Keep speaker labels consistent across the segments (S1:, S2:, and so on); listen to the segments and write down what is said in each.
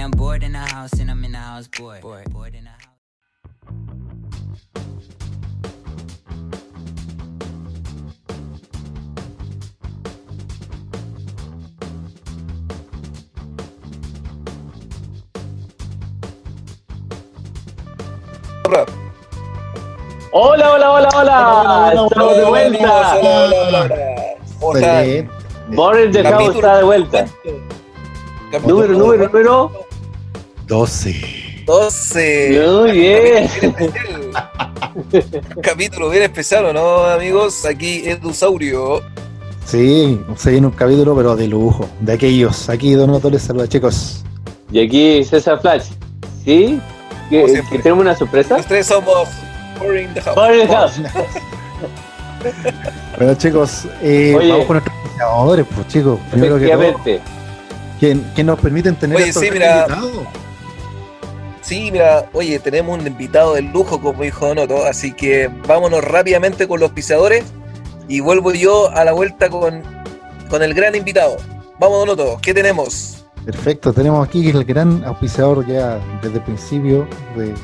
S1: I'm bored in the house and I'm in the house bored. Bored in the house.
S2: Hola, hola, hola, hola. Estamos de vuelta.
S3: Hola, hola, hola.
S2: Boris de House está de vuelta. Número, número, número.
S4: 12.
S3: 12.
S2: Muy bien.
S3: Capítulo bien especial, ¿o ¿no, amigos? Aquí Edusaurio.
S4: Sí, se viene un capítulo, pero de lujo. De aquellos. Aquí Donato les saluda, chicos.
S2: Y aquí César Flash. ¿Sí? ¿Que, que tenemos una sorpresa?
S3: Los tres somos Boring the House.
S2: Boris de House.
S4: Bueno, chicos, eh,
S2: Oye.
S4: vamos con nuestros auspiciadores, pues, chicos. Primero que todo, que, que nos permiten tener
S3: Oye,
S4: estos
S3: sí, mira.
S4: invitados.
S3: Sí, mira, oye, tenemos un invitado de lujo, como dijo Donoto, así que vámonos rápidamente con los pisadores y vuelvo yo a la vuelta con, con el gran invitado. Vamos, Donoto, ¿qué tenemos?
S4: Perfecto, tenemos aquí el gran auspiciador ya desde el principio de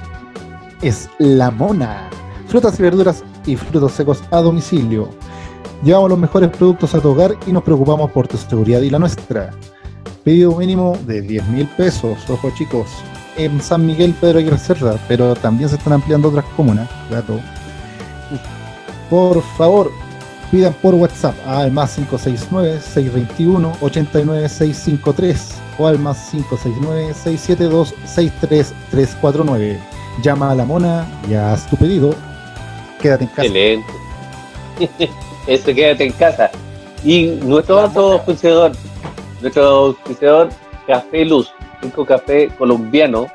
S4: es La Mona. Frutas y verduras y frutos secos a domicilio. Llevamos los mejores productos a tu hogar y nos preocupamos por tu seguridad y la nuestra. Pedido mínimo de 10 mil pesos, ojo chicos, en San Miguel, Pedro Aguirre Cerda, pero también se están ampliando otras comunas, gato. Por favor, pidan por WhatsApp al más 569-621-89653 o al más 569-672-63349. Llama a la mona y haz tu pedido. Quédate en casa.
S2: Excelente. Eso quédate en casa. Y nuestro otro auspiciador, nuestro auspiciador Café Luz, rico café colombiano,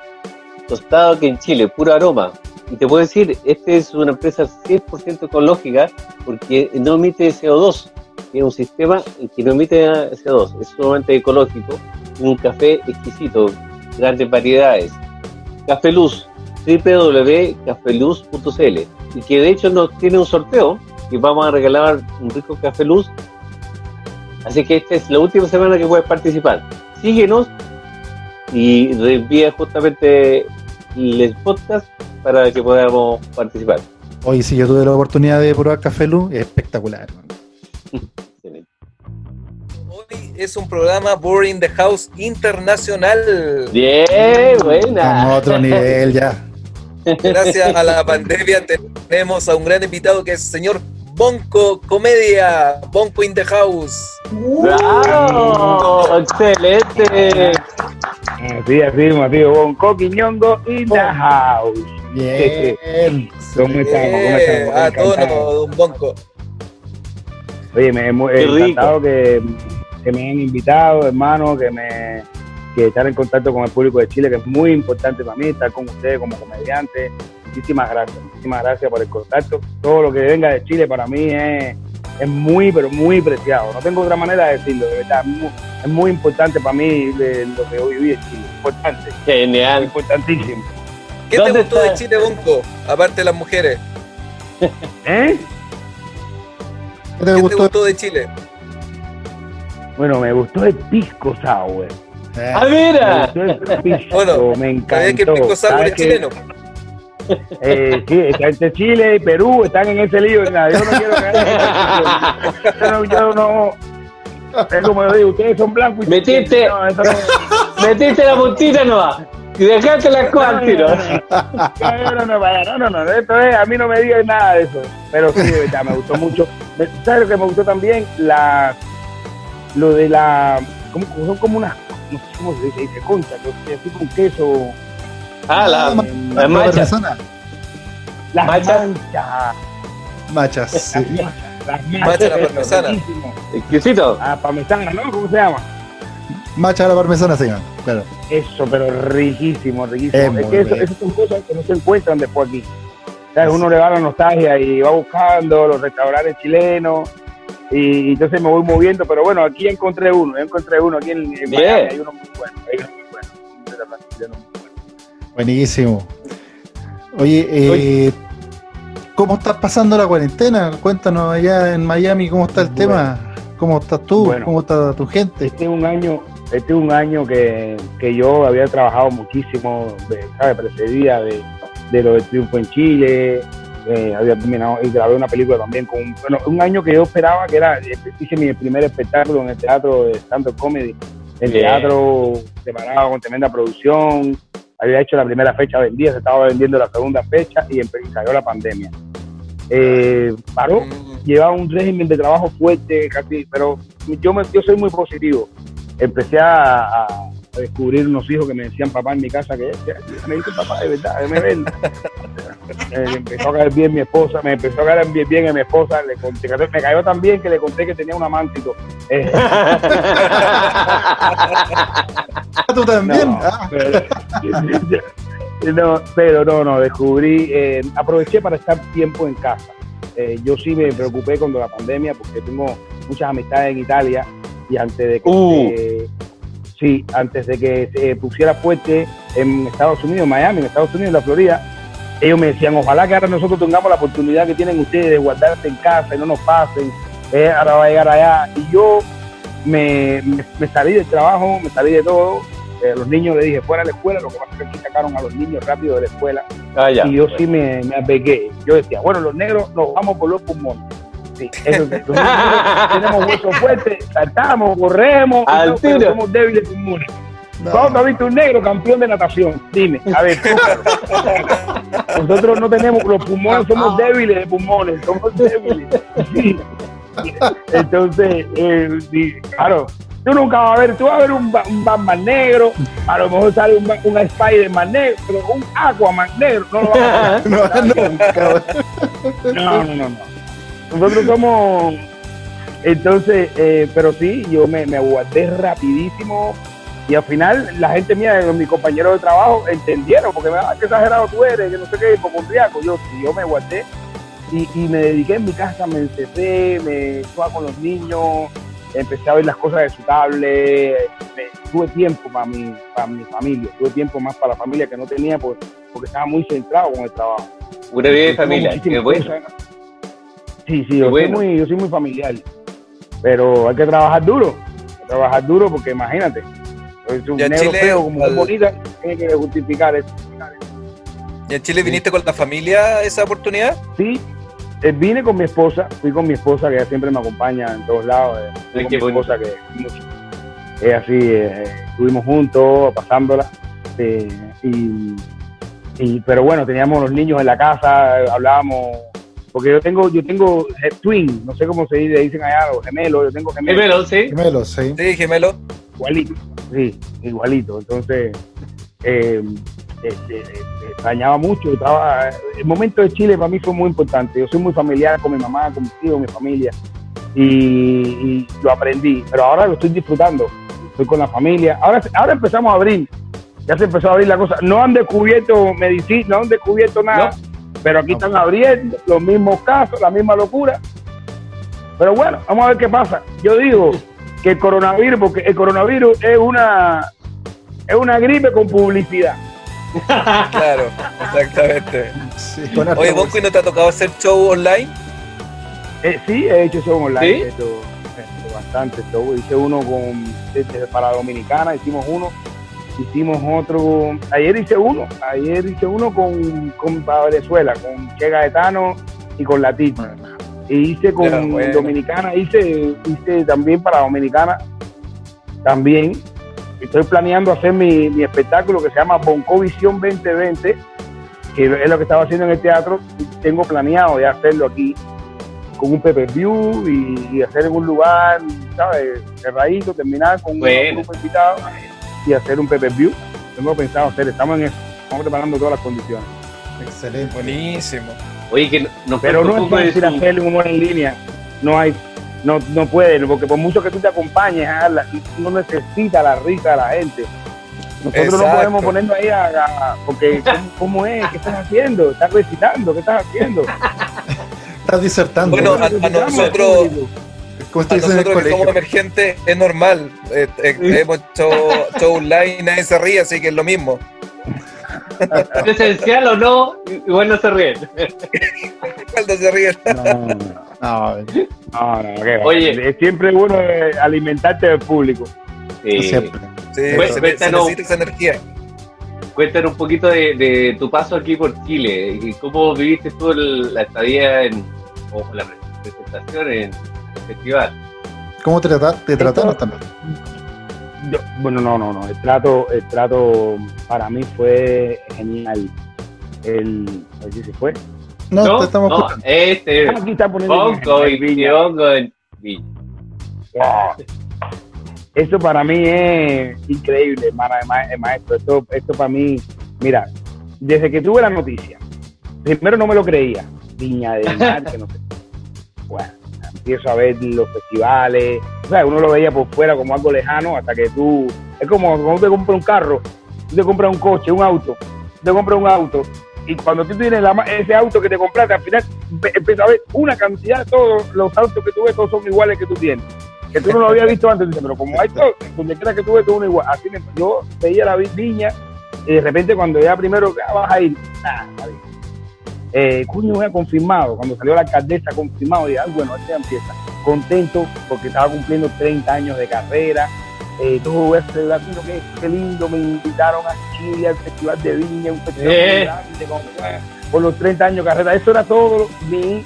S2: tostado aquí en Chile, puro aroma. Y te puedo decir, esta es una empresa 100% ecológica porque no emite CO2. Tiene un sistema que no emite CO2, es sumamente ecológico. Un café exquisito, grandes variedades. Café Luz, www.cafeluz.cl y que de hecho nos tiene un sorteo y vamos a regalar un rico café luz. Así que esta es la última semana que puedes participar. Síguenos y reenvía justamente el podcast para que podamos participar.
S4: Hoy sí yo tuve la oportunidad de probar Café Lu, es espectacular.
S3: Hoy es un programa Boring the House Internacional.
S2: Bien,
S4: Estamos a
S2: buena.
S4: otro nivel ya.
S3: Gracias a la pandemia tenemos a un gran invitado que es el señor Bonco Comedia, Bonco in the House.
S2: ¡Bravo! ¡Excelente!
S5: Así, así, tío. Bonco Quiñongo in the house.
S4: Bien.
S5: ¿Cómo estamos? ¿Cómo estamos?
S3: a tono, don Bonco.
S5: Oye, me he encantado que, que me hayan invitado, hermano, que me que estar en contacto con el público de Chile, que es muy importante para mí, estar con ustedes como comediante. Muchísimas gracias, muchísimas gracias por el contacto. Todo lo que venga de Chile para mí es, es muy, pero muy preciado. No tengo otra manera de decirlo, de verdad. Es muy, es muy importante para mí de lo que hoy viví en Chile. Importante,
S2: Genial.
S5: importantísimo.
S3: ¿Qué te
S2: ¿Dónde
S3: gustó de? Chile, Bonco? Aparte de las mujeres.
S5: ¿Eh?
S4: ¿Qué te
S3: ¿Qué te
S4: gustó?
S3: de Chile?
S5: Bueno, me gustó el pisco sour.
S4: Eh,
S2: ¡Ah,
S5: Me
S2: mira!
S5: gustó el pisco,
S3: Bueno,
S5: me encantó.
S3: ¿Sabías que el pisco sour
S5: ¿Sabes
S3: es chileno?
S5: Eh, entre Chile y Perú, están en ese lío. Yo no quiero que yo no, yo no. Es como yo digo, ustedes son blancos y
S2: Metiste.
S5: No, no.
S2: Metiste la puntita nomás y dejaste las cosas tiro.
S5: No, no, no, no, no, no, esto es, a mí no me digas nada de eso. Pero sí, de verdad, me gustó mucho. ¿Sabes lo que me gustó también? La, lo de la, como, son como unas, no sé cómo se dice concha, que así con queso.
S2: Ah, la,
S4: ma-
S2: la
S4: la
S2: macha.
S5: Las
S2: Macha.
S5: manchas.
S4: Machas. sí.
S5: Las machas. Machas.
S3: la parmesana.
S2: Exquisito.
S5: Ah, parmesana, ¿no? ¿Cómo se llama?
S4: Macha a la parmesana, señor. Claro.
S5: Eso, pero riquísimo, riquísimo.
S4: Es
S5: que eso, esas son cosas que no se encuentran después aquí. ¿Sabes? Uno le va a la nostalgia y va buscando los restaurantes chilenos y, entonces me voy moviendo, pero bueno, aquí encontré uno, yo encontré uno aquí en, en
S2: Bien.
S5: Miami, hay uno muy bueno, hay uno muy bueno,
S4: Buenísimo. Oye, eh, ¿cómo estás pasando la cuarentena? Cuéntanos allá en Miami cómo está el
S5: Bueno.
S4: tema. ¿Cómo estás tú?
S5: Bueno.
S4: ¿Cómo está tu gente?
S5: Este es un año, este es un año que, que yo había trabajado muchísimo, de, ¿sabes? Precedía de, de lo del triunfo en Chile, eh, había terminado y grabé una película también con un, bueno, un año que yo esperaba que era, hice mi primer espectáculo en el teatro de stand-up comedy, el
S2: Bien.
S5: teatro preparado con tremenda producción, había hecho la primera fecha vendida, se estaba vendiendo la segunda fecha y, y cayó la pandemia. Eh, paró,
S3: Mm,
S5: llevaba un régimen de trabajo fuerte, casi, pero yo, me, yo soy muy positivo. Empecé a, a- a descubrir unos hijos que me decían papá en mi casa, que me dicen papá de verdad, me ven. Eh, empezó a caer bien mi esposa, me empezó a caer bien, bien a mi esposa, le conté, me cayó tan bien que le conté que tenía un amante. Eh,
S4: tú también.
S5: No,
S4: Ah,
S5: pero, no, pero no, no, descubrí, eh, aproveché para estar tiempo en casa. Eh, yo sí me preocupé cuando la pandemia porque tengo muchas amistades en Italia y antes de que
S2: Uh.
S5: Sí, antes de que se pusiera fuerte en Estados Unidos, Miami, en Estados Unidos, en la Florida, ellos me decían, ojalá que ahora nosotros tengamos la oportunidad que tienen ustedes de guardarse en casa y no nos pasen, eh, ahora va a llegar allá. Y yo me, me- me salí del trabajo, me salí de todo. Eh, los niños le dije, fuera de la escuela, lo que pasa es que aquí sacaron a los niños rápido de la escuela.
S2: Ah, ya.
S5: Y yo sí me, me apegué. Yo decía, bueno, los negros nos vamos por los pulmones. Sí, eso sí. Los negros tenemos huesos fuertes, saltamos, corremos,
S2: Al
S5: somos débiles pulmones.
S4: no.
S5: ¿Cuándo has visto un negro campeón de natación? Dime, a ver, tú. Nosotros no tenemos, los pulmones somos débiles de pulmones, somos débiles. Sí. Entonces, eh, sí, claro, tú nunca vas a ver, tú vas a ver un, un Batman negro, a lo mejor sale un, un Spider-Man negro, pero un Aquaman negro, no lo vas a ver.
S4: No, nunca.
S5: No, no, no, no. Nosotros somos. Entonces, eh, pero sí, yo me, me aguardé rapidísimo y al final la gente mía, mis compañeros de trabajo, entendieron, porque me ah, qué exagerado tú eres, que no sé qué, hipocondriaco. Yo, sí, yo me aguardé y, y me dediqué en mi casa, me encerré, me estaba con los niños, empecé a ver las cosas de su tablet, me- tuve tiempo para mi, para mi familia, tuve tiempo más para la familia que no tenía porque, porque estaba muy centrado con el trabajo.
S2: Una vida de familia, qué bueno.
S5: cosas. Sí, sí, yo,
S2: bueno.
S5: soy muy, yo soy muy familiar. Pero hay que trabajar duro. Hay que trabajar duro porque imagínate. Es un
S3: Ya
S5: negro
S3: Chile,
S5: feo como
S3: al-
S5: bonita, tiene que justificar eso.
S3: ¿Y en Chile viniste con la familia esa oportunidad?
S5: Sí, eh, vine con mi esposa, fui con mi esposa que ella siempre me acompaña en todos lados. eh, fui
S2: Ay,
S5: con
S2: qué
S5: mi
S2: bonito.
S5: esposa que mucho. Ella sí, eh, estuvimos juntos, pasándola. eh, y, y- pero bueno, teníamos los niños en la casa, eh, hablábamos. Porque yo tengo, yo tengo eh, twin, no sé cómo se dice, dicen allá, los gemelos, yo tengo gemelos.
S2: Gemelo, sí.
S4: Gemelo, sí.
S3: Sí, gemelo.
S5: igualito, sí, igualito. Entonces, eh, extrañaba mucho. Estaba, el momento de Chile para mí fue muy importante. Yo soy muy familiar con mi mamá, con mis hijos, mi familia, y, y lo aprendí. Pero ahora lo estoy disfrutando. Estoy con la familia. Ahora, ahora empezamos a abrir. Ya se empezó a abrir la cosa. No han descubierto medicina, no han descubierto nada. Pero aquí están abriendo los mismos casos, la misma locura. Pero bueno, vamos a ver qué pasa. Yo digo que el coronavirus, porque el coronavirus es una es una gripe con publicidad.
S3: Claro, exactamente.
S4: Sí,
S3: Oye, ¿y no te ha tocado hacer show online?
S5: Eh, sí, he hecho show online,
S2: ¿Sí?
S5: he hecho, he hecho bastante show. Hice uno con para Dominicana, hicimos uno, hicimos otro, ayer hice uno, ayer hice uno con, con para Venezuela, con Che Gaetano y con la Tita. Y hice con
S3: bueno.
S5: Dominicana, hice, hice también para Dominicana, también. Estoy planeando hacer mi, mi espectáculo que se llama Bonco Visión 2020, que es lo que estaba haciendo en el teatro. Tengo planeado ya hacerlo aquí con un pay view y, y hacer en un lugar, ¿sabes? Cerradito, terminar con
S2: Bueno.
S5: un grupo invitado y hacer un pay view. Tengo pensado hacer, estamos en eso, estamos preparando todas las condiciones.
S4: Excelente.
S3: Buenísimo.
S2: Oye, que nos
S5: Pero no es fácil hacer un humor en línea. No hay, no, no puede, porque por mucho que tú te acompañes, ah, la- no necesita la risa de la gente. Nosotros no
S3: Exacto.
S5: podemos ponernos ahí a, a- porque ¿cómo, cómo es? ¿Qué estás haciendo? ¿Estás recitando? ¿Qué estás haciendo?
S4: Estás disertando.
S3: Bueno, a- a nosotros-.
S4: Como en el
S3: nosotros que somos emergentes es normal. Eh, eh, hemos hecho show online, nadie se ríe, así que es lo mismo.
S2: presencial o no, igual no se ríen.
S3: Cuando se ríe.
S5: No, no,
S4: No.
S2: Oye.
S5: Es siempre bueno eh, alimentarte del público.
S2: Eh,
S4: Siempre.
S3: Sí, se, se
S2: cuéntanos.
S3: necesita esa energía.
S2: Cuéntanos un poquito de, de tu paso aquí por Chile y cómo viviste tú el- la estadía en, o la presentación en el festival.
S4: ¿Cómo te, trata- te trataron también?
S5: Yo- bueno, no, no, no. El trato, el trato para mí fue genial. El, a ver si se fue.
S4: No, te estamos
S2: no,
S4: escuchando.
S2: este
S5: Ah, Aquí está poniendo
S2: Bonco y
S5: Viña.
S2: Bongo en.
S5: Wow. Eso para mí es increíble, eh, maestro. Esto, esto para mí, mira, desde que tuve la noticia, primero no me lo creía. Viña del Mar, que no sé. Bueno, empiezo a ver los festivales. O sea, uno lo veía por fuera como algo lejano hasta que tú. Es como cuando te compras un carro, te compras un coche, un auto, te compras un auto. Y cuando tú tienes la ese auto que te compraste, al final empiezas a ver una cantidad de todos los autos que tú ves, todos son iguales que tú tienes que tú no lo habías visto antes, pero como hay todo, donde quiera que tú ves, todo uno igual. Así me- yo veía la vi- viña y de repente cuando ya primero ah, vas a ir, ah, está bien. Eh, coño, me ha confirmado, cuando salió la alcaldesa confirmado, dije, ah, bueno, este empieza. Contento porque estaba cumpliendo 30 años de carrera, eh, todo eso, que qué lindo, me invitaron a Chile al Festival de Viña, un festival
S2: Eh.
S5: grande, por los 30 años de carrera. Eso era todo mi,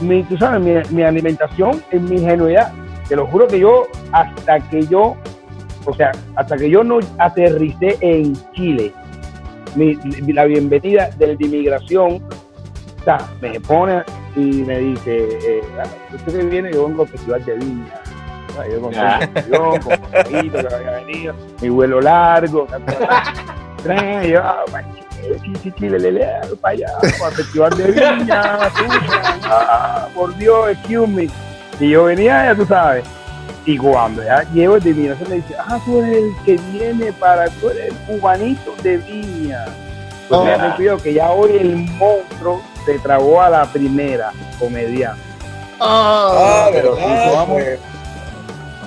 S5: mi, tú sabes, mi, mi alimentación en mi ingenuidad. Te lo juro que yo, hasta que yo, o sea, hasta que yo no aterricé en Chile, mi, la bienvenida del de inmigración, me pone y me dice, eh, ah, usted que viene, yo vengo al Festival de Viña. Sea, Yo con yo, con Pajarito que había venido, mi vuelo largo. Tren, yo, ah, para allá, para el Festival de Viña, ah, por Dios, excuse me. Y yo venía, ya tú sabes. Y cuando ya llevo de inmigración, me dice, ah, tú eres el que viene para, tú eres el cubanito de Viña. Pues
S4: Oh.
S5: cuidado que ya hoy el monstruo se tragó a la primera comediante.
S3: Ah,
S5: pero
S3: verdad,
S5: sí, vamos.
S3: pues.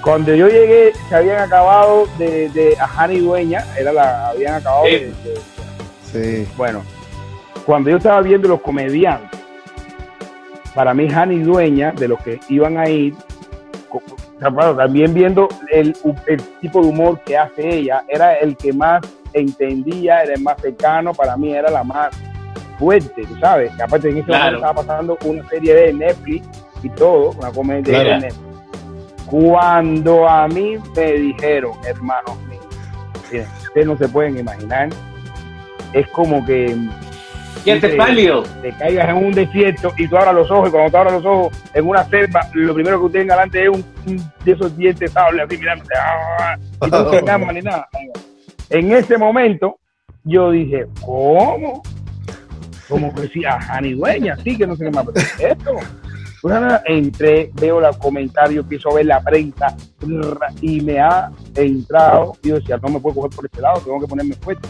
S5: Cuando yo llegué, se habían acabado de, de a Jani Dueña, era la, habían acabado
S2: Sí.
S5: de, de-
S4: Sí.
S5: bueno, cuando yo estaba viendo los comediantes, para mí Jani Dueña, de los que iban a ir, también viendo el, el tipo de humor que hace ella, era el que más entendía, era el más cercano, para mí era la más fuerte, tú sabes. Que aparte en ese
S2: Claro.
S5: momento estaba pasando una serie de Netflix y todo, una comedia
S2: Claro.
S5: de Netflix. Cuando a mí me dijeron, hermanos míos, miren, ustedes no se pueden imaginar, es como que
S2: ¿Quién te
S5: Sí.
S2: pálido?
S5: te caigas en un desierto y tú abras los ojos y cuando tú abras los ojos en una selva, lo primero que tenga delante es un, un de esos dientes sables así mirándote. ¡ah! Y tú sin arma ni nada. En ese momento yo dije, ¿cómo? Como que sí, a Dueña, sí, que no sé qué más. pero ¿qué es esto? Entré, veo los comentarios, empiezo a ver la prensa y me ha entrado. Yo decía, no me puedo coger por este lado, tengo que ponerme fuerte.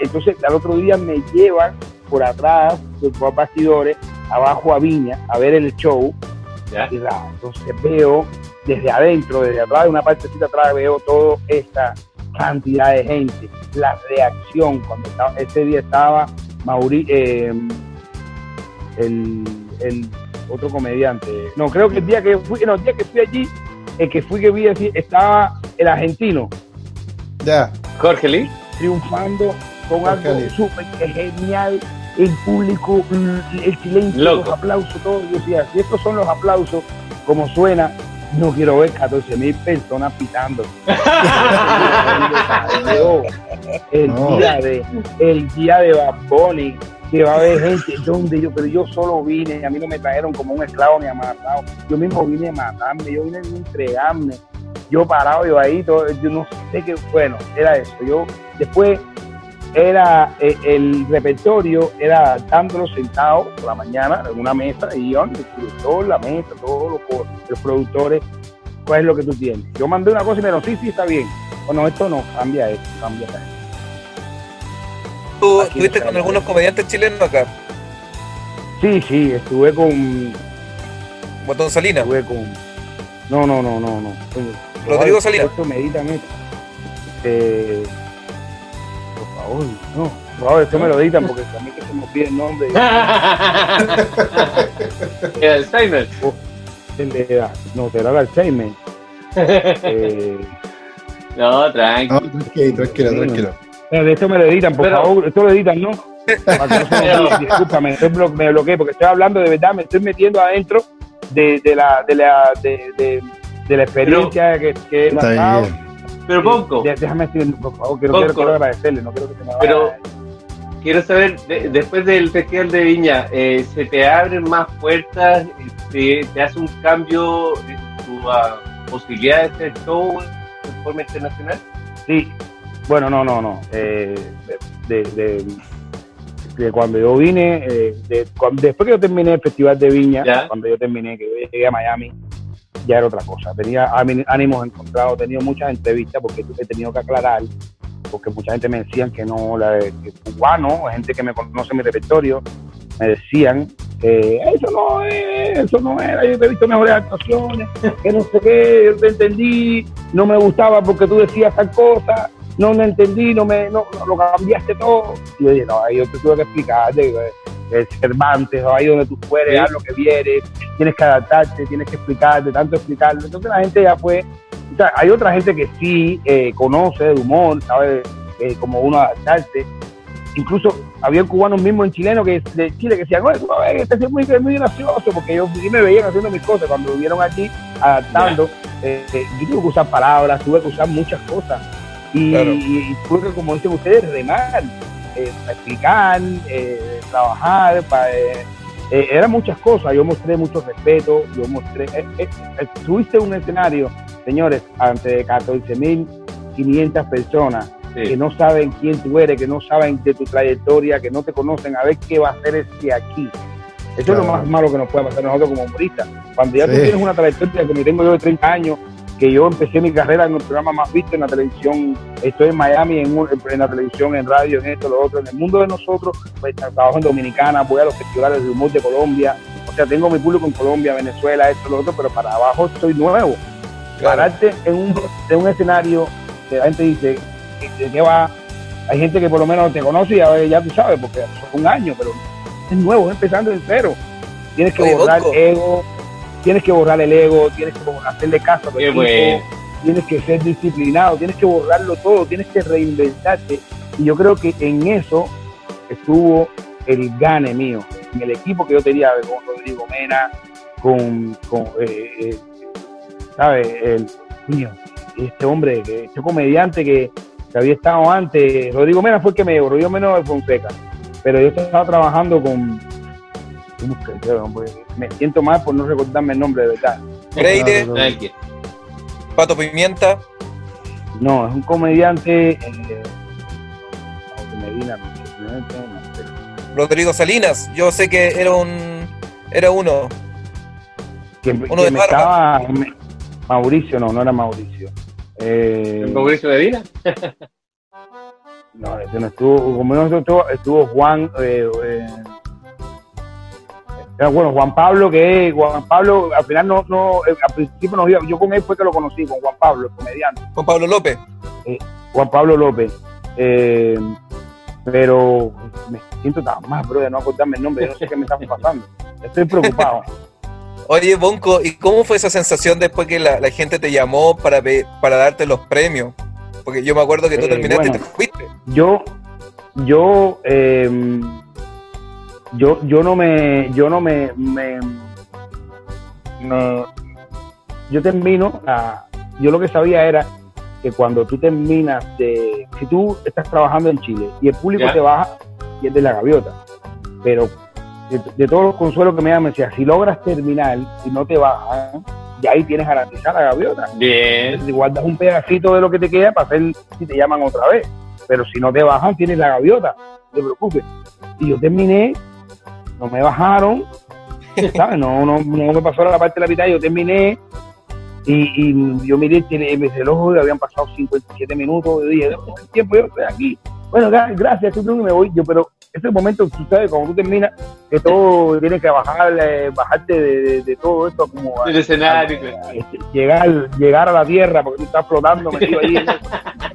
S5: Entonces, al otro día me llevan por atrás, por bastidores, abajo a Viña, a ver el show.
S2: ¿Ya?
S5: Y entonces veo desde adentro, desde atrás, de una partecita atrás, veo toda esta cantidad de gente, la reacción. Cuando estaba, ese día estaba Mauri, eh, el, el otro comediante. No, creo que el día que fui, no, el día que fui allí, el que fui que vi así, estaba el argentino
S4: Ya.
S2: Jorge Lee.
S5: triunfando con
S4: Jorge
S5: algo súper genial. El público, el silencio,
S2: Loco.
S5: los aplausos, todo. Yo decía, si estos son los aplausos, como suena, no quiero ver 14 mil personas pitando. el
S4: No.
S5: día de el día de Bad Bunny, que va a haber gente donde yo pero yo solo vine a mí no me trajeron como un esclavo ni a matado yo mismo vine a matarme yo vine a entregarme. Yo parado yo ahí todo, yo no sé qué bueno era eso. Yo después era eh, el repertorio era dándolo sentado por la mañana en una mesa y yo el director, la mesa todos los, los productores cuál es lo que tú tienes yo mandé una cosa y me dijeron sí sí está bien o no esto no cambia esto cambia esto
S3: ¿Tú estuviste con algunos comediantes chilenos acá?
S5: Sí, sí, estuve con.
S3: Botón Salinas.
S5: Estuve con. No, no, no, no, no.
S3: Rodrigo Salinas.
S5: Esto meditan esto. Eh, por favor, no. Por favor, esto me lo editan porque también que se me olvide el nombre.
S2: El Alzheimer.
S5: De- no, te da el Alzheimer. Eh,
S2: No,
S4: No,
S2: tranqui.
S4: tranquilo, tranquilo, tranquilo.
S5: Pero de esto me lo editan, por
S2: Pero-
S5: favor. Esto lo editan, ¿no? Que no. Discúlpame, me bloqueé porque estoy hablando de verdad, me estoy metiendo adentro de, de la, de, la, de, de, de la experiencia que, que he
S4: Está
S5: pasado.
S4: bien.
S2: Pero Ponco,
S5: déjame decir, por favor, quiero,
S2: Ponco.
S5: quiero, quiero agradecerle, no quiero que se me vaya.
S2: Pero- quiero saber, de- después del Festival de Viña, eh, ¿se te abren más puertas? ¿Te, te hace un cambio en tu ah, posibilidad de hacer show de forma internacional?
S5: Sí, bueno, no, no, no. Eh, de, de- de cuando yo vine, eh, de, cuando- después que yo terminé el Festival de Viña,
S2: Ya.
S5: cuando yo terminé, que yo llegué a Miami, ya era otra cosa. Tenía áni- ánimos encontrados, he tenido muchas entrevistas porque he tenido que aclarar, porque mucha gente me decían que no, la que cubano, gente que me conoce mi repertorio, me decían que eso no es, eso no era, yo te he visto mejores actuaciones, que no sé qué, yo te entendí, no me gustaba porque tú decías tal cosa, no me entendí, no me no, no, lo cambiaste todo. Y yo dije, no, ahí yo te tuve que explicar de, de Cervantes, ahí donde tú fueres, haz lo que vieres, tienes que adaptarte, tienes que explicar, de tanto explicarlo. Entonces la gente ya fue, o sea, hay otra gente que sí eh, conoce de humor, sabe eh, cómo uno adaptarse. Incluso había cubanos mismos en chileno que de Chile que decían, no este es muy, muy gracioso, porque sí me veían haciendo mis cosas cuando vivieron allí adaptando. eh, eh, yo tuve que usar palabras, tuve que usar muchas cosas. Y,
S3: Claro.
S5: y tuve que, como dicen ustedes, remar, eh, para explicar, trabajar, para, eh, eh, eran muchas cosas. Yo mostré mucho respeto, yo mostré. eh, eh, eh, tuviste un escenario, señores, ante 14.500 personas que no saben quién tú eres, que no saben de tu trayectoria, que no te conocen, a ver qué va a hacer este aquí. Eso es lo más malo que nos puede pasar a nosotros como humoristas. Cuando ya tú tienes una trayectoria como tengo yo de 30 años, que yo empecé mi carrera en el programa más visto en la televisión, estoy en Miami, en, un- en la televisión, en radio, en esto, lo otro, en el mundo de nosotros, pues trabajo en Dominicana, voy a los festivales de humor de Colombia, o sea, tengo mi público en Colombia, Venezuela, esto, lo otro, pero para abajo soy nuevo.
S3: Claro.
S5: Pararte en un, en un escenario que la gente dice, ¿de qué va? Hay gente que por lo menos te conoce y ya, ya tú sabes, porque son un año, pero es nuevo, es empezando en cero. Tienes que
S3: Oye,
S5: borrar
S3: Bosco.
S5: ego, tienes que borrar el ego, tienes que hacerle caso a tu equipo,
S2: bueno.
S5: tienes que ser disciplinado, tienes que borrarlo todo, tienes que reinventarte. Y yo creo que en eso estuvo el gane mío, en el equipo que yo tenía con Rodrigo Mena, con, con eh, eh, ¿sabes? El, coño, este hombre, que- este comediante que, que había estado antes, Rodrigo Mena fue el que me llevó, Rodrigo Mena de Fonseca, pero yo estaba trabajando con. Pues, me siento mal por no recordarme el nombre de verdad.
S3: Freire. Pato Pimienta,
S5: No, es un comediante. Eh,
S3: Rodrigo Salinas. Yo sé que era un era uno.
S5: que,
S3: Uno
S5: que
S3: de
S5: me
S3: Barba.
S5: estaba. me- Mauricio, no, no era Mauricio. Eh,
S2: ¿En Mauricio
S5: no, ese no estuvo. Como no estuvo, estuvo Juan. Eh, eh, bueno, Juan Pablo, que es- Juan Pablo, al final no, no, eh, al principio no iba, yo con él fue que lo conocí, con Juan Pablo, el comediante.
S3: Juan Pablo López.
S5: Juan Pablo López. Eh, pero me siento tan mal, bro, de no acordarme el nombre, yo no sé qué me está pasando. Estoy preocupado.
S3: Oye, Bonco, ¿y cómo fue esa sensación después que la, la gente te llamó para, para darte los premios? Porque yo me acuerdo que tú
S5: Eh,
S3: terminaste
S5: bueno.
S3: y te fuiste.
S5: Yo, yo, eh, yo, yo no me, yo no me, me, me- yo termino, a- yo lo que sabía era que cuando tú terminas de, si tú estás trabajando en Chile y el público
S2: Ya.
S5: te baja, pierdes la gaviota. Pero de, de todos los consuelos que me dan, me decía, si logras terminar y no te bajan, ya ahí tienes garantizada la gaviota.
S2: Bien.
S5: Entonces, guardas un pedacito de lo que te queda para hacer si te llaman otra vez. Pero si no te bajan, tienes la gaviota. No te preocupes. Y yo terminé, no me bajaron, ¿sabes? No, no, no me pasó la parte de la mitad, yo terminé. Y, y yo miré el, tele- el reloj y habían pasado 57 minutos. Yo dije, "No, el tiempo yo estoy aquí. Bueno, gra- gracias, tú, y me voy. Yo, pero ese momento, tú sabes, cuando tú terminas, que todo tienes que bajar, eh, bajarte de, de- de todo esto, como a-
S2: El escenario.
S5: a- a- este, llegar, llegar a la tierra, porque tú estás flotando metido ahí.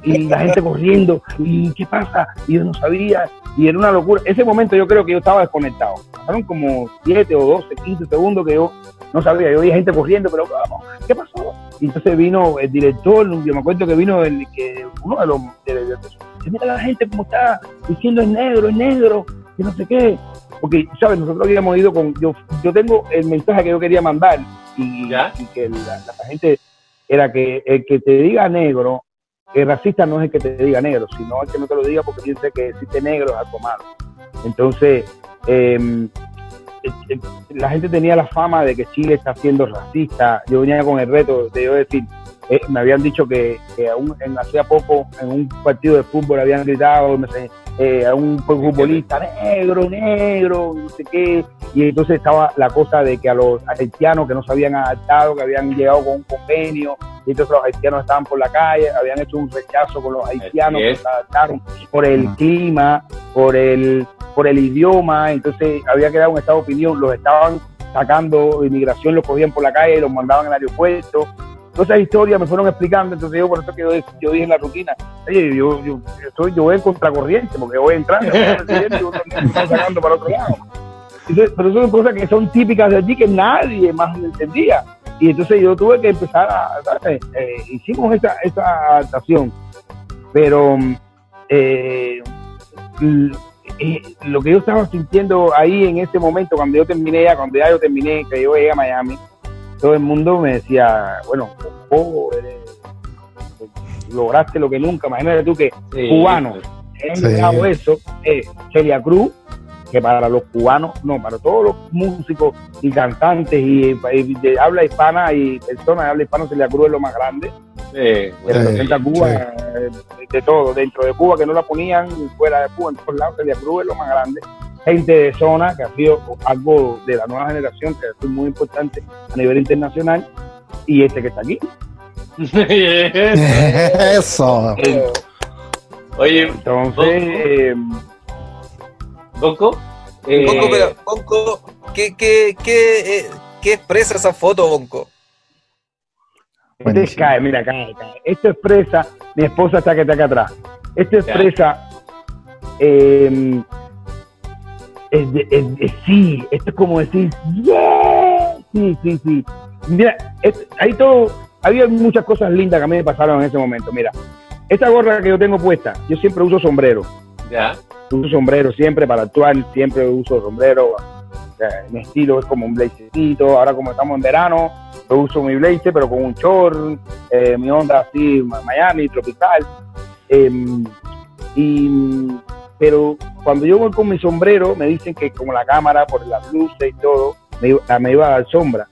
S5: y la gente corriendo, y qué pasa, y yo no sabía, y era una locura. Ese momento yo creo que yo estaba desconectado. Pasaron como 7 o 12, 15 segundos que yo no sabía. Yo veía gente corriendo, pero vamos, ¿qué pasó? Y entonces vino el director, yo me acuerdo que vino el, que uno de los de, de- de- dice, mira la gente como está diciendo es negro, es negro, que no sé qué. Porque, ¿sabes? Nosotros habíamos ido con. Yo, yo tengo el mensaje que yo quería mandar y,
S2: ¿Ya?
S5: y que la, la gente era que el que te diga negro, el racista no es el que te diga negro, sino el que no te lo diga porque piensa que existe negro es algo malo. Entonces, eh, eh, eh, la gente tenía la fama de que Chile está siendo racista. Yo venía con el reto de yo decir, eh, me habían dicho que, que aún en, hacía poco en un partido de fútbol habían gritado no sé, eh, a un futbolista negro, negro, no sé qué. Y entonces estaba la cosa de que a los haitianos que no se habían adaptado, que habían llegado con un convenio, y entonces los haitianos estaban por la calle, habían hecho un rechazo con los haitianos que se adaptaron por el clima, por el, por el idioma, entonces había quedado un estado de opinión, los estaban sacando, inmigración los cogían por la calle y los mandaban al aeropuerto. Todas esas historias me fueron explicando, entonces yo por eso que yo, dije en la rutina, oye, yo, yo, soy, yo voy en contracorriente, porque voy entrando, yo voy sacando para otro lado. Entonces, pero son cosas que son típicas de allí que nadie más entendía. Y entonces yo tuve que empezar a. Eh, hicimos esa, esa adaptación, pero eh, l- eh, lo que yo estaba sintiendo ahí en ese momento, cuando yo terminé ya, cuando ya yo terminé, que yo llegué a Miami, todo el mundo me decía, bueno, oh, eres- lograste lo que nunca, imagínate tú que
S2: Sí,
S5: cubano, he
S4: Sí.
S5: logrado eso, es Celia Cruz, que para los cubanos, no, para todos los músicos y cantantes y, y de habla hispana y personas de habla hispana, Celia Cruz es lo más grande,
S2: Sí,
S5: representa a Cuba eh, de todo, dentro de Cuba que no la ponían, fuera de Cuba, en todos lados, Celia Cruz es lo más grande. Gente de zona, que ha sido algo de la nueva generación, que es muy importante a nivel internacional, y este que está aquí.
S4: Eso.
S2: Oye,
S5: Entonces, eh,
S2: Bonco, eh,
S3: Bonco, pero, Bonco, ¿qué, qué, qué, eh, qué expresa esa foto, Bonco?
S5: Este cae, mira, cae, cae. Esto expresa, mi esposa está que está acá atrás. Esto expresa, eh, es de- es de- sí, esto es como decir, yeah, sí, sí, sí. Mira, es- ahí todo, había muchas cosas lindas que a mí me pasaron en ese momento. Mira, esta gorra que yo tengo puesta, yo siempre uso sombrero.
S2: ya,
S5: Uso sombrero siempre para actuar, siempre uso sombrero. O sea, mi estilo es como un blazercito. Ahora como estamos en verano, yo uso mi blazer, pero con un short, eh, mi onda así, Miami, tropical. Em, y, pero cuando yo voy con mi sombrero, me dicen que como la cámara, por las luces y todo, me, iba- me iba a dar sombra.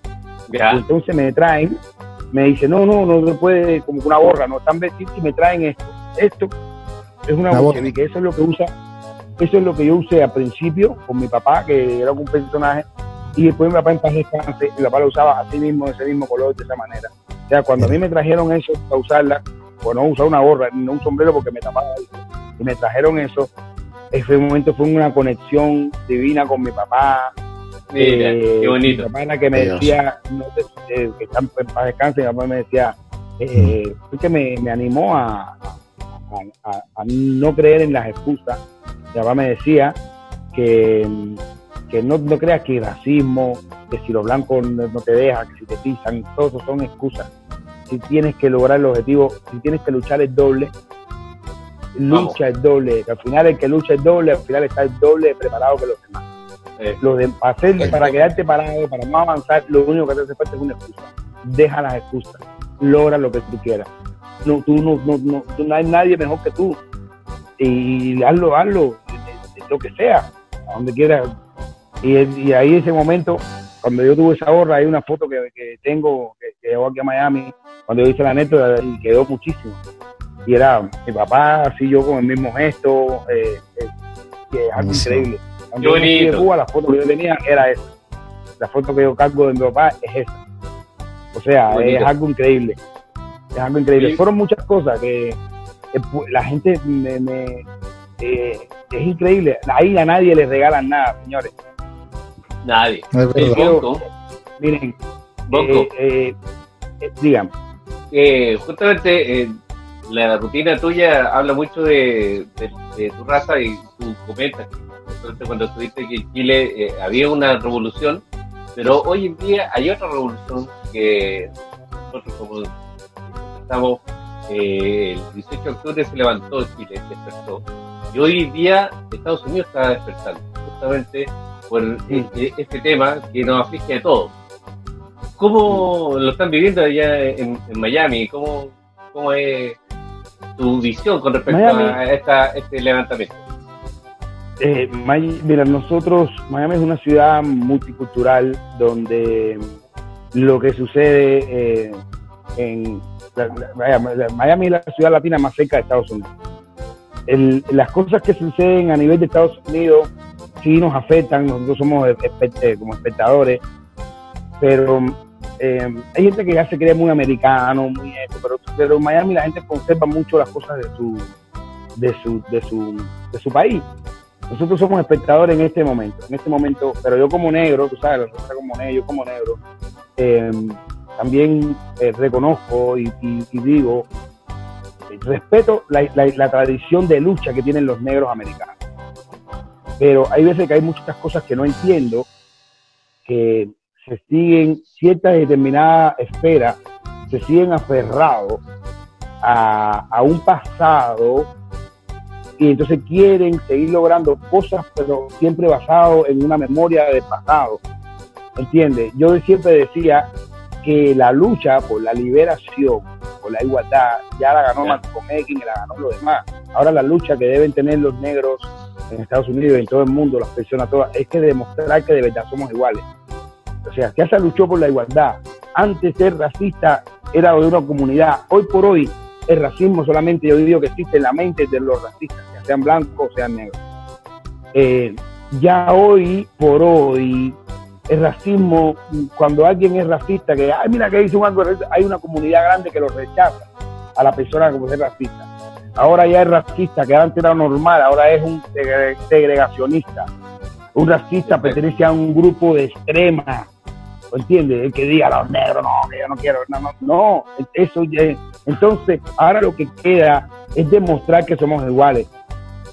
S2: ya,
S5: Entonces me traen, me dicen, no, no, no se puede, como una gorra, no están vestidos y me traen esto. Esto es una bolchevique, eso es lo que usa, eso es lo que yo usé al principio con mi papá, que era un personaje, y después mi papá en paz descanse, mi papá lo usaba así mismo, ese mismo color, de esa manera. O sea, cuando a mí me trajeron eso para usarla, o no usar una gorra, no un sombrero porque me tapaba ahí, y me trajeron eso, ese momento fue una conexión divina con mi papá,
S2: mira,
S5: eh,
S2: qué bonito.
S5: Mi papá era que me
S4: Dios.
S5: decía, no te, eh, que están en paz descanse, mi papá me decía, eh, fue que me, me animó a, a, a- a no creer en las excusas. Mi papá me decía que, que no, no creas que el racismo, que si los blancos no, no te dejan, que si te pisan, todo eso son excusas. Si tienes que lograr el objetivo, si tienes que luchar el doble, lucha el doble. Al final el que lucha el doble, al final está el doble preparado que los demás
S2: Eh,
S5: lo de hacer para quedarte parado, para no avanzar, lo único que te hace falta es una excusa. Deja las excusas, logra lo que tú quieras. No, tú no, no, no, tú no hay nadie mejor que tú. Y hazlo, hazlo, de- de lo que sea, a donde quieras. Y, y ahí ese momento, cuando yo tuve esa gorra, hay una foto que, que tengo, que, que llevo aquí a Miami, cuando yo hice la neta y quedó muchísimo. Y era mi papá, así yo con el mismo gesto, eh, eh, que es algo increíble. Cuando yo de. Cuba, la foto que yo tenía era esa. La foto que yo cargo de mi papá es esa. O sea,
S2: bonito.
S5: es algo increíble. Es algo increíble.
S2: Sí.
S5: Fueron muchas cosas que, pu- la gente me, me- eh, es increíble. Ahí a nadie le regalan nada, señores.
S2: Nadie.
S4: No.
S2: Bonco,
S5: Miren, eh, eh, eh,
S2: eh, justamente eh, la rutina tuya habla mucho de, tu raza y tú comentas que justamente cuando estuviste aquí en Chile eh, había una revolución, pero hoy en día hay otra revolución que nosotros como estamos eh, el 18 de octubre se levantó Chile, despertó, y hoy en día Estados Unidos está despertando, justamente por eh, este tema que nos aflige a todos. ¿Cómo lo están viviendo allá en, en Miami? ¿Cómo, ¿Cómo es tu visión con respecto
S5: Miami.
S2: a esta, este levantamiento?
S5: Eh, May- mira, nosotros, Miami es una ciudad multicultural donde lo que sucede eh, en la- la- vaya, Miami es la ciudad latina más cerca de Estados Unidos. El- las cosas que suceden a nivel de Estados Unidos sí nos afectan, nosotros somos eh, como espectadores, pero eh, hay gente que ya se cree muy americano, muy esto, pero, pero en Miami la gente conserva mucho las cosas de su, de su, de su, de su país. Nosotros somos espectadores en este momento, en este momento, pero yo como negro, tú sabes, como negro, yo como negro, eh, también eh, reconozco y, digo, respeto la- la tradición de lucha que tienen los negros americanos. Pero hay veces que hay muchas cosas que no entiendo, que se siguen ciertas determinadas esferas, se siguen aferrados a, a un pasado y entonces quieren seguir logrando cosas, pero siempre basado en una memoria del pasado. ¿Entiendes? Yo siempre decía que la lucha por la liberación, por la igualdad, ya la ganó. Malcolm X y la ganó los demás. Ahora la lucha que deben tener los negros en Estados Unidos y en todo el mundo, las personas todas, es que demostrar que de verdad somos iguales. O sea, ya se luchó por la igualdad. Antes ser racista era de una comunidad. Hoy por hoy el racismo solamente yo digo que existe en la mente de los racistas, ya sean blancos o sean negros. Eh, ya hoy por hoy el racismo, cuando alguien es racista, que, ay, mira que hizo un algo racista", hay una comunidad grande que lo rechaza a la persona como es racista. Ahora ya es racista, que antes era normal, ahora es un segre- segregacionista. Un racista
S2: Perfecto.
S5: pertenece a un grupo de extrema, ¿entiendes? El que diga los negros, no, que yo no quiero, no, no, no, eso ya- entonces, ahora lo que queda es demostrar que somos iguales.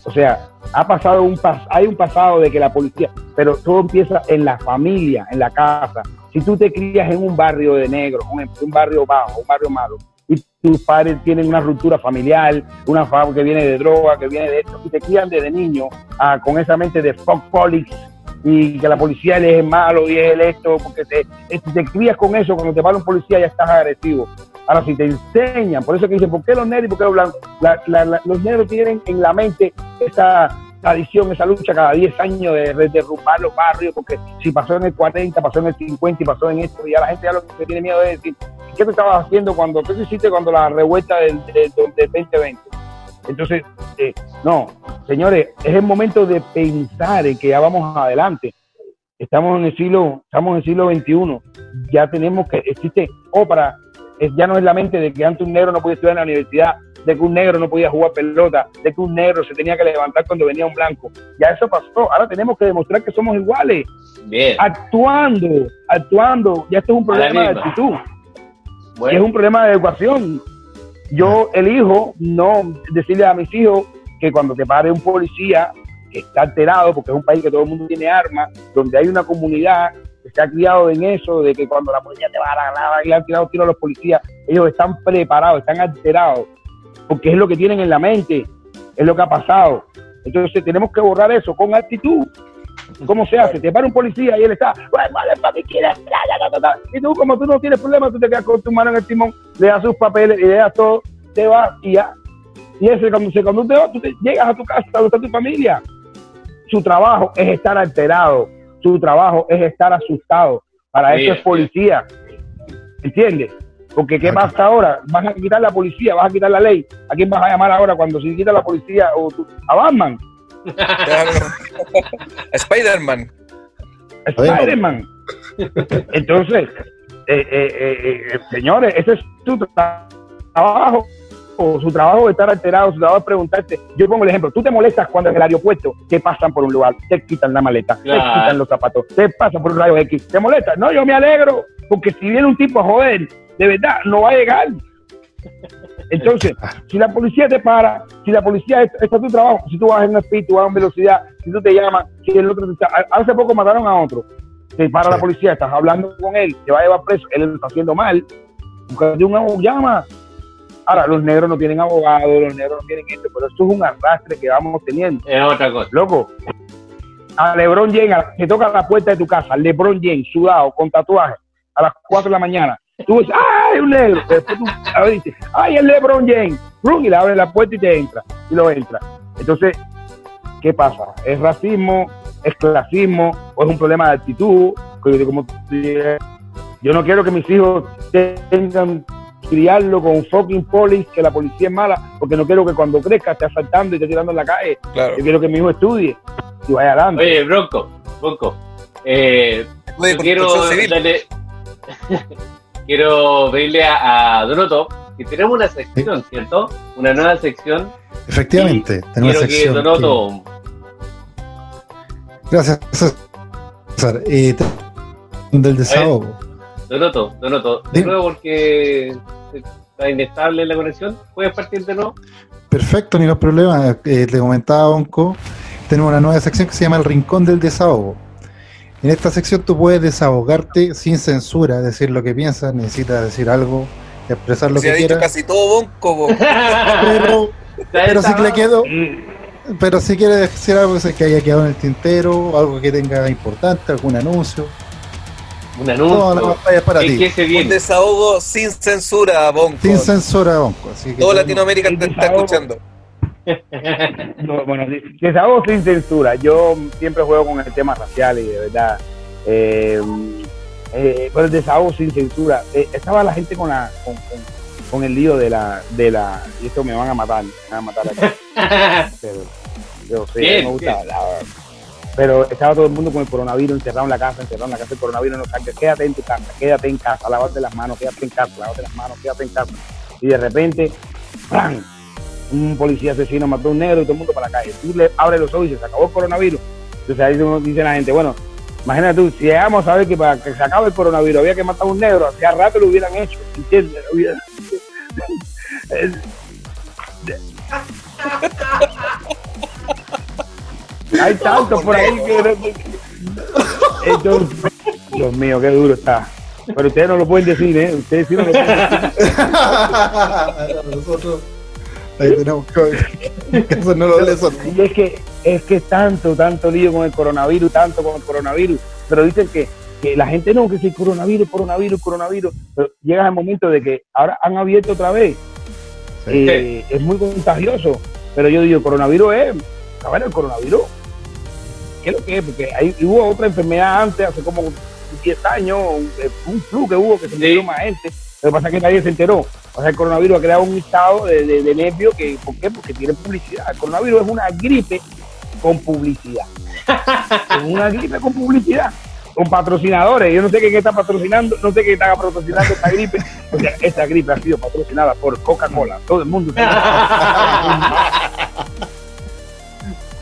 S5: O sea, ha pasado un pas hay un pasado de que la policía, pero todo empieza en la familia, en la casa. Si tú te crías en un barrio de negros, un, un barrio bajo, un barrio malo, y tus padres tienen una ruptura familiar, una familia que viene de droga, que viene de esto, y te crían desde niño ah, con esa mente de fuck police y que la policía es malo y es el esto, porque te, eh, si te crías con eso, cuando te para un policía ya estás agresivo. Ahora, si te enseñan, por eso que dicen, ¿por qué los negros y por qué los blancos? La- la- la- los negros tienen en la mente esa tradición, esa lucha cada 10 años de, de derrumbar los barrios, porque si pasó en el 40, pasó en el 50 y pasó en esto, y ya la gente ya lo que tiene miedo es decir, ¿qué tú estabas haciendo cuando, qué hiciste cuando la revuelta del, del, del 2020? Entonces, eh, no, señores, es el momento de pensar en que ya vamos adelante. Estamos en el siglo, estamos en el siglo XXI. Ya tenemos que, existe ópera, es, ya no es la mente de que antes un negro no podía estudiar en la universidad, de que un negro no podía jugar pelota, de que un negro se tenía que levantar cuando venía un blanco. Ya eso pasó. Ahora tenemos que demostrar que somos iguales,
S2: Bien,
S5: actuando, actuando. Ya esto es un problema de actitud es un problema de educación. Yo elijo no decirle a mis hijos que cuando te pare un policía que está alterado, porque es un país que todo el mundo tiene armas, donde hay una comunidad que se ha criado en eso, de que cuando la policía te va a la y le han tirado tiro a los policías, ellos están preparados, están alterados, porque es lo que tienen en la mente, es lo que ha pasado. Entonces tenemos que borrar eso con actitud. ¿Cómo se hace? Te para un policía y él está, y tú como tú no tienes problema, tú te quedas con tu mano en el timón, le das sus papeles le das todo, te vas y ya. Y ese cuando se cuando te vas, tú te- llegas a tu casa, donde está tu familia. Su trabajo es estar alterado, su trabajo es estar asustado. Para eso es policía. ¿Entiendes? Porque ¿qué pasa ahora? Vas a quitar la policía, vas a quitar la ley. ¿A quién vas a llamar ahora cuando se quita la policía o tú? A Batman.
S3: Spider-Man.
S5: Spider-Man. Entonces, eh, eh, eh, eh, señores, ese es tu tra- trabajo. su trabajo es estar alterado, su trabajo es preguntarte. Yo pongo el ejemplo, tú te molestas cuando en el aeropuerto te pasan por un lugar, te quitan la maleta, te quitan los zapatos, te pasan por un rayo X, te molestas. No, yo me alegro, porque si viene un tipo a joder, de verdad, no va a llegar. Entonces, si la policía te para, si la policía está está tu trabajo, si tú vas en una speed, tú vas en velocidad, si tú te llamas, si el otro te está- hace poco mataron a otro, te para la policía, estás hablando con él, te va a llevar preso, él lo está haciendo mal, un llama. Ahora, los negros no tienen abogado, los negros no tienen esto, pero esto es un arrastre que vamos teniendo.
S2: Es otra cosa.
S5: Loco, a LeBron James, que toca la puerta de tu casa, LeBron James, sudado, con tatuaje, a las 4 de la mañana. Tú dices, ¡ay, un negro! Después tú dices, ¡ay, el LeBron James! Y le abre la puerta y te entra. Y lo entra. Entonces, ¿qué pasa? ¿Es racismo? ¿Es clasismo? ¿O es un problema de actitud? Como yo no quiero que mis hijos tengan criarlo con fucking police, que la policía es mala, porque no quiero que cuando crezca esté asaltando y esté tirando en la calle.
S3: Claro.
S5: Yo quiero que mi hijo estudie y vaya adelante.
S2: Oye, Bronco, Bronco, eh,
S3: Oye,
S2: yo quiero darle, quiero pedirle a, a Donoto que tenemos una sección, ¿cierto? Una nueva sección.
S4: Efectivamente, tenemos una
S2: Quiero que
S4: sección.
S2: Donoto,
S4: que- Gracias, César. Eh, del desahogo.
S2: Donoto, Donoto, de
S4: Dime.
S2: nuevo porque está inestable la conexión. ¿Puedes partir de nuevo?
S4: Perfecto, ni los problemas. Eh, te comentaba, Onco, tenemos una nueva sección que se llama El Rincón del Desahogo. En esta sección tú puedes desahogarte sin censura, decir lo que piensas, necesitas decir algo, expresar lo
S3: Se
S4: que
S3: ha dicho
S4: quieras,
S3: casi todo bonco,
S4: pero, pero si le quedó,
S5: Mm,
S4: pero si quieres decir algo que haya quedado en el tintero, algo que tenga importante, algún anuncio,
S2: Un
S4: toda la
S2: anuncio.
S4: pantalla es para
S2: ¿Qué,
S4: ti,
S2: qué se
S3: Un
S2: viene?
S3: desahogo sin censura, bonco.
S4: sin censura, Onco. Así que
S3: Toda
S4: tenemos-
S3: Latinoamérica te está escuchando.
S5: No, bueno, sí, desahogo sin censura. Yo siempre juego con el tema racial y de verdad. Eh, eh, pero el desahogo sin censura. Eh, estaba la gente con la con, con- con el lío de la de la y esto me van a matar, me van a matar aquí, pero yo sí,
S2: Bien,
S5: me gusta
S2: bien.
S5: Pero estaba todo el mundo con el coronavirus encerrado en la casa, encerrado en la casa, el coronavirus no salga, quédate en tu casa, quédate en casa, lávate las manos, quédate en casa, lávate las manos, quédate en casa. Y de repente, ¡pam! un policía asesino mató a un negro y todo el mundo para la calle. Tú le abres los ojos y se acabó el coronavirus. Entonces ahí dice la gente, bueno, imagínate tú, si llegamos a saber que para que se acabe el coronavirus había que matar a un negro, hacía rato lo hubieran hecho, ¿entiendes? Lo hubieran- Hay tantos por ahí que... Entonces, Dios mío, qué duro está. Pero ustedes no lo pueden decir, ¿eh? Ustedes sí no lo pueden decir.
S4: Nosotros ahí tenemos que, eso no lo lees
S5: Y es que es que tanto, tanto lío con el coronavirus, tanto con el coronavirus, pero dicen que, que la gente no, que si coronavirus, coronavirus, coronavirus, pero llega el momento de que ahora han abierto otra vez,
S4: Sí.
S5: eh, es muy contagioso, pero yo digo, coronavirus es, a ver, el coronavirus, ¿qué es lo que es? Porque hay, hubo otra enfermedad antes, hace como 10 años, un, un flu que hubo, que se murió más gente, lo que pasa es que nadie se enteró. O sea, el coronavirus ha creado un estado de, de, de nervio que, ¿por qué? Porque tiene publicidad. El coronavirus es una gripe con publicidad. es una gripe con publicidad. Con patrocinadores. Yo no sé qué está patrocinando, no sé qué está patrocinando esta gripe. O sea, esta gripe ha sido patrocinada por Coca-Cola. Todo el mundo.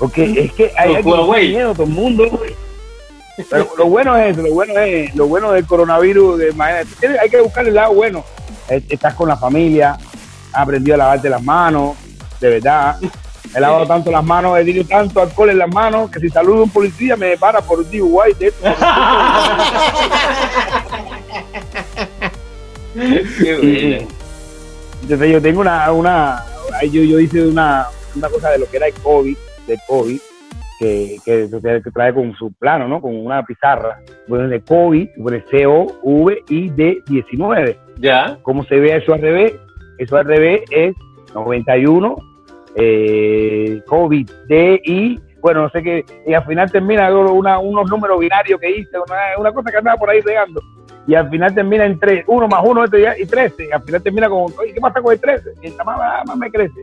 S5: Porque es que hay
S2: Huawei.
S5: miedo, todo el mundo. Pero lo bueno es eso, lo bueno es, lo bueno del coronavirus, de, imagínate, hay que buscar el lado bueno. Estás con la familia, has aprendido a lavarte las manos, de verdad. He lavado tanto las manos, he tenido tanto alcohol en las manos que si saludo a un policía me para por un DUI de esto.
S2: Qué.
S5: Entonces yo tengo una, una yo, yo hice una, una cosa de lo que era el COVID, de COVID, que, que, que trae con su plano, ¿no? Con una pizarra. Bueno, de COVID, pone C-O-V-I-D-19.
S2: Ya.
S5: ¿Cómo se ve eso al revés? Eso al revés es 91, eh, COVID, D, I, bueno, no sé qué, y al final termina una, unos números binarios que hice, una, una cosa que andaba por ahí regando, y al final termina en 3, 1 más 1 este ya, y 13, y al final termina con, oye, ¿qué pasa con el 13? Y el más, más me crece.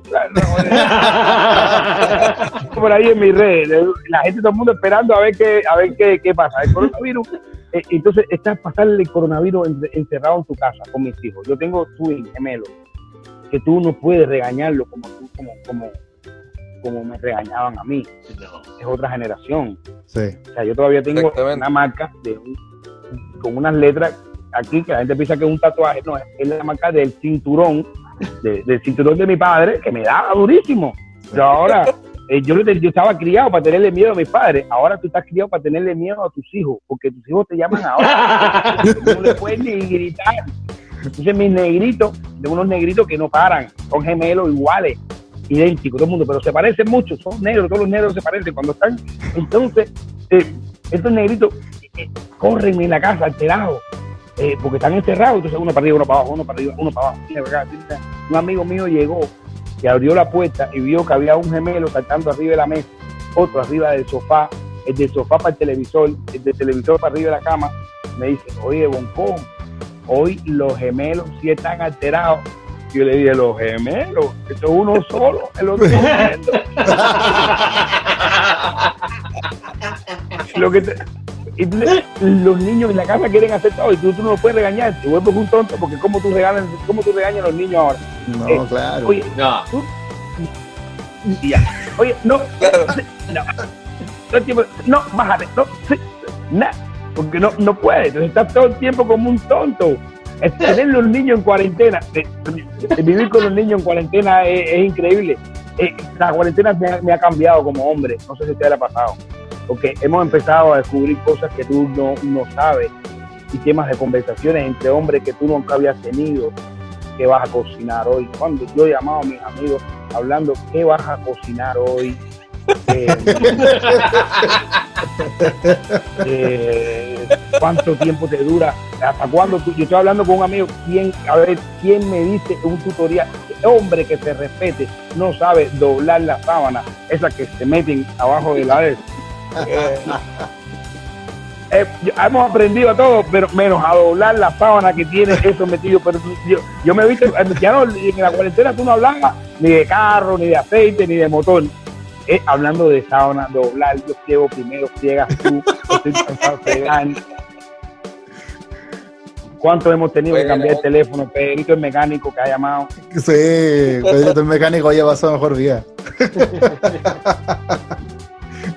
S5: Por ahí en mis redes, la gente, todo el mundo esperando a ver qué, a ver qué, qué pasa. El coronavirus, eh, entonces está pasando el coronavirus en- encerrado en tu casa con mis hijos. Yo tengo twin gemelos. que tú no puedes regañarlo como tú, como, como, como me regañaban a mí.
S2: No.
S5: Es otra generación.
S4: Sí.
S5: O sea, yo todavía tengo una marca de un- con unas letras aquí que la gente piensa que es un tatuaje. No, es, la marca del cinturón, de- del cinturón de mi padre, que me daba durísimo. Pero ahora, eh, yo, yo estaba criado para tenerle miedo a mis padres. Ahora tú estás criado para tenerle miedo a tus hijos, porque tus hijos te llaman ahora. No le puedes ni gritar. Entonces, mis negritos, de unos negritos que no paran, son gemelos iguales, idénticos, todo el mundo, pero se parecen mucho, son negros, todos los negros se parecen. Cuando están, entonces, eh, estos negritos eh, corren en la casa alterados, eh, porque están encerrados, entonces uno para arriba, uno para abajo, uno para arriba, uno para abajo. Un amigo mío llegó y abrió la puerta y vio que había un gemelo saltando arriba de la mesa, otro arriba del sofá, el del sofá para el televisor, el del televisor para arriba de la cama. Me dice, oye, Bonco, hoy los gemelos sí están alterados. Yo le dije, los gemelos, esto es uno solo, el otro. Lo que te- y los niños en la casa quieren hacer todo y tú, tú no los puedes regañar, te vuelves un tonto porque cómo tú regalas, cómo tú regañas a los niños ahora.
S4: No,
S5: Eh,
S4: claro.
S5: Oye,
S2: No.
S5: tú, ya. Oye, no,
S3: Claro.
S5: no, todo el tiempo, no, bájate, no, sí, nada, porque no, no puedes, entonces estás todo el tiempo como un tonto. Es tener los niños en cuarentena, eh, vivir con los niños en cuarentena es, increíble. Eh, la cuarentena me ha, me ha cambiado como hombre, no sé si le ha pasado, porque hemos empezado a descubrir cosas que tú no, no sabes y temas de conversaciones entre hombres que tú nunca habías tenido, qué vas a cocinar hoy. Cuando yo he llamado a mis amigos hablando, ¿qué vas a cocinar hoy? Eh, eh, ¿Cuánto tiempo te dura? ¿Hasta cuándo? yo estoy hablando con un amigo, ¿quién, a ver, ¿quién me dice un tutorial? Hombre que se respete, no sabe doblar la sábana, esas que se meten abajo de la vez. Eh, hemos aprendido a todo, pero menos a doblar la sábana que tiene eso metido. Pero yo, yo me he visto, ya no, en la cuarentena tú no hablabas ni de carro, ni de aceite, ni de motor. Eh, hablando de sábana, doblar, yo ciego primero, ciegas tú, estoy cansado. ¿Cuántos hemos tenido que cambiar el teléfono? Pedrito el mecánico que ha llamado.
S4: Sí, Pedrito el mecánico ya pasó mejor vida.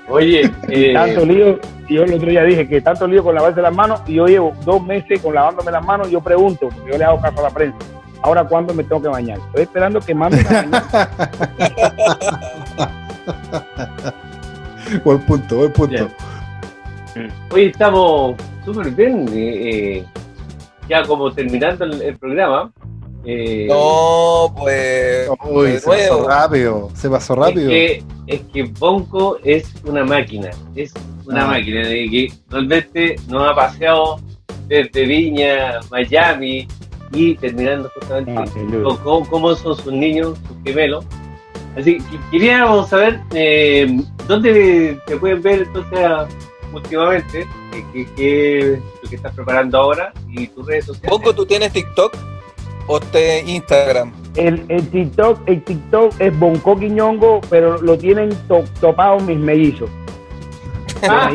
S2: Oye, eh,
S5: tanto lío, y yo el otro día dije que tanto lío con lavarse las manos, y yo llevo dos meses con lavándome las manos, y yo pregunto, porque yo le hago caso a la prensa, ahora cuándo me tengo que bañar. Estoy esperando que manden a bañar.
S4: buen punto, buen punto.
S2: Bien. hoy estamos súper bien. eh, eh, ya como terminando el, el programa. eh,
S3: No, pues.
S4: Uy, se pasó rápido, se pasó
S2: Es
S4: rápido.
S2: que, es que Bonco es una máquina, es una
S4: Ah.
S2: máquina de que realmente nos ha paseado desde Viña, Miami y terminando justamente
S5: Ah,
S2: con cómo, cómo son sus niños, sus gemelos. Así que queríamos saber eh, dónde te pueden ver entonces últimamente, eh, qué qué- lo que estás preparando ahora y tus redes sociales.
S3: Pongo, ¿tú tienes TikTok o te Instagram?
S5: El, el TikTok, el TikTok es Bonco Quiñongo, pero lo tienen to- topado mis mellizos.
S2: Ah.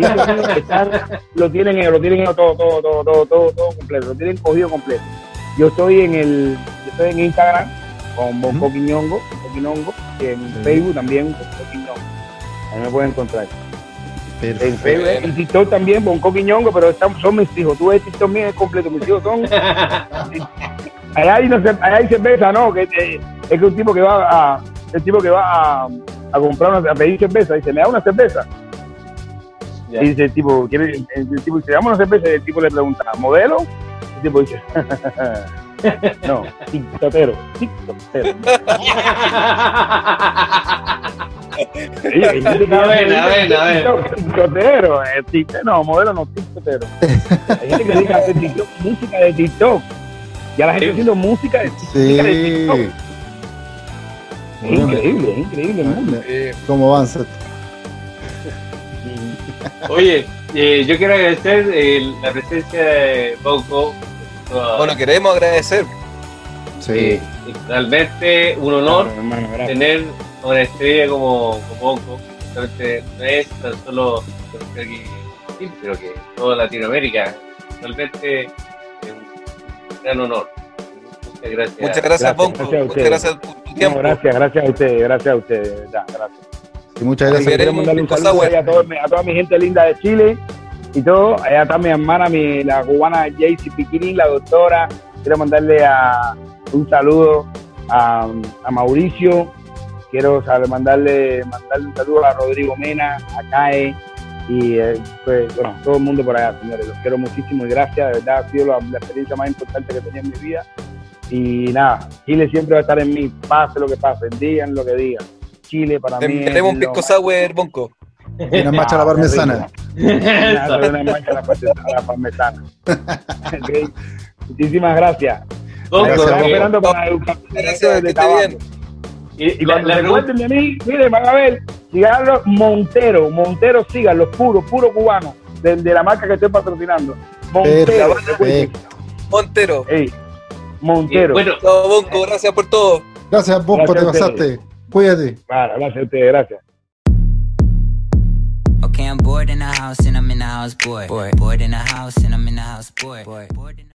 S5: Están- lo tienen lo tienen todo, todo, todo, todo, todo, todo completo, lo tienen cogido completo. Yo estoy en el, yo estoy en Instagram con Bonco. Quiñongo, Quiñongo, y en
S4: Sí.
S5: Facebook también Bonco Quiñongo. Ahí me pueden encontrar. En. Facebook, en TikTok también Bonco Quiñongo, pero están- son mis hijos. Tú ves TikTok mío es completo, mis hijos son Allá hay, no allá hay cerveza, ¿no? Que, eh, es que un tipo que va a, el tipo que va a, a comprar una, a pedir cerveza, dice, ¿me da una cerveza? Y dice el tipo, quiere, el tipo dice, dame una cerveza, y el tipo le pregunta, ¿modelo? El tipo dice, no, tiktokero, tiktokero. Sí, hay gente que
S2: A ver, a ver, a ver.
S5: "Tiktok- Tiktokero, eh, no, modelo no, tiktokero. Hay gente que dice hacer TikTok, música de TikTok. Ya la gente haciendo música de, música de TikTok.
S4: Sí.
S5: Es increíble, es increíble el mundo.
S3: Eh,
S4: ¿Cómo avanza?
S2: Oye, eh, yo quiero agradecer eh, la presencia de Bonco.
S3: Bueno, queremos agradecer.
S4: Sí.
S2: Eh, realmente un honor
S5: Claro, hermano,
S2: tener una estrella como, como Bonco. Realmente no es tan solo aquí, sí, pero que toda Latinoamérica. Realmente es un gran honor. Muchas gracias.
S3: Muchas gracias, Bonco. Muchas gracias por tu
S5: No,
S3: tiempo.
S5: gracias, gracias a ustedes, gracias a ustedes, de verdad, gracias.
S4: Y muchas gracias.
S5: quiero
S3: Queremos
S5: mandarle un saludo a, todo mi- a toda mi gente linda de Chile y todo. Allá está mi hermana, mi, la cubana Jaycee Piquirín, la doctora. Quiero mandarle a, un saludo a, a Mauricio. Quiero sabe, mandarle, mandarle un saludo a Rodrigo Mena, a CAE y eh, pues, bueno, todo el mundo por allá, señores. Los quiero muchísimo y gracias. De verdad, ha sido la, la experiencia más importante que tenía en mi vida. Y nada, Chile siempre va a estar en mí, pase lo que pase, digan lo que digan. Chile para
S3: Te
S5: mí. es
S3: enviaremos un pisco sour, Bonco.
S4: Y una macha a la parmesana.
S5: Una, mancha a la, parte- a la parmesana. Ok. Muchísimas gracias. Estamos esperando para
S3: Gracias,
S5: de
S3: que esté
S5: tabaco.
S3: bien.
S2: y,
S5: Y
S2: la,
S5: cuando
S2: la
S5: recuerden de mí, miren, van a ver, cigarros Montero, Montero sigan, los puros, puros cubanos, de, de la marca que estoy patrocinando. Montero,
S4: Perfecto.
S3: Montero.
S5: Ey, Montero.
S2: bueno,
S3: Chao, Bonco. Gracias por todo.
S4: Gracias, Bonco, te pasaste. Cuídate.
S5: Claro, gracias a ustedes, gracias.
S1: Okay, I'm bored in the house and I'm in the house, boy. Bored, in the house and I'm in the house, boy. Bored, in